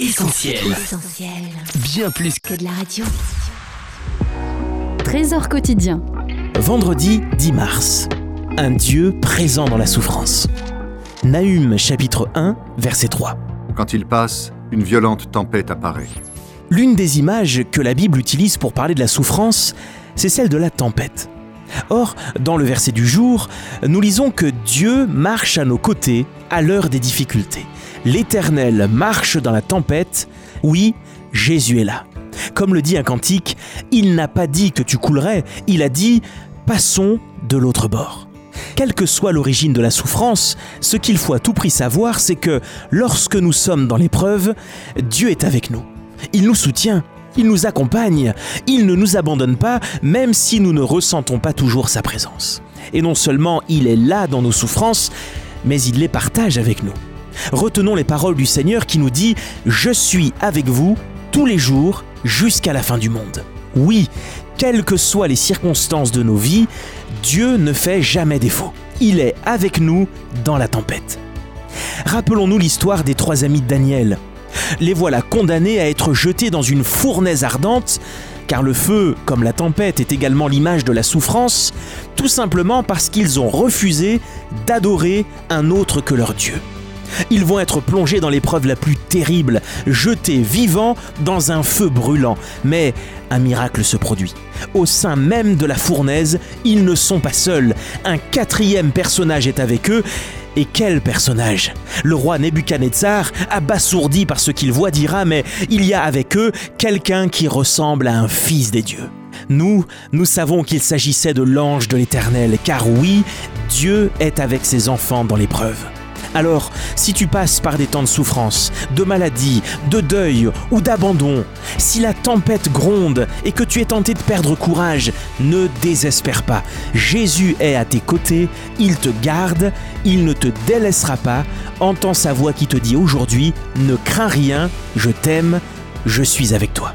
Essentiel. Bien plus que de la radio. Trésor quotidien. Vendredi 10 mars. Un Dieu présent dans la souffrance. Nahum chapitre 1 verset 3. Quand il passe, une violente tempête apparaît. L'une des images que la Bible utilise pour parler de la souffrance, c'est celle de la tempête. Or, dans le verset du jour, nous lisons que Dieu marche à nos côtés à l'heure des difficultés. L'Éternel marche dans la tempête. Oui, Jésus est là. Comme le dit un cantique, il n'a pas dit que tu coulerais, il a dit passons de l'autre bord. Quelle que soit l'origine de la souffrance, ce qu'il faut à tout prix savoir, c'est que lorsque nous sommes dans l'épreuve, Dieu est avec nous. Il nous soutient, il nous accompagne, il ne nous abandonne pas, même si nous ne ressentons pas toujours sa présence. Et non seulement il est là dans nos souffrances, mais il les partage avec nous. Retenons les paroles du Seigneur qui nous dit ⁇ Je suis avec vous tous les jours jusqu'à la fin du monde ⁇ Oui, quelles que soient les circonstances de nos vies, Dieu ne fait jamais défaut. Il est avec nous dans la tempête. Rappelons-nous l'histoire des trois amis de Daniel. Les voilà condamnés à être jetés dans une fournaise ardente, car le feu, comme la tempête, est également l'image de la souffrance, tout simplement parce qu'ils ont refusé d'adorer un autre que leur Dieu. Ils vont être plongés dans l'épreuve la plus terrible, jetés vivants dans un feu brûlant. Mais un miracle se produit. Au sein même de la fournaise, ils ne sont pas seuls. Un quatrième personnage est avec eux. Et quel personnage? Le roi Nebuchadnezzar, abasourdi par ce qu'il voit, dira Mais il y a avec eux quelqu'un qui ressemble à un fils des dieux. Nous, nous savons qu'il s'agissait de l'ange de l'Éternel, car oui, Dieu est avec ses enfants dans l'épreuve. Alors, si tu passes par des temps de souffrance, de maladie, de deuil ou d'abandon, si la tempête gronde et que tu es tenté de perdre courage, ne désespère pas. Jésus est à tes côtés, il te garde, il ne te délaissera pas. Entends sa voix qui te dit aujourd'hui, ne crains rien, je t'aime, je suis avec toi.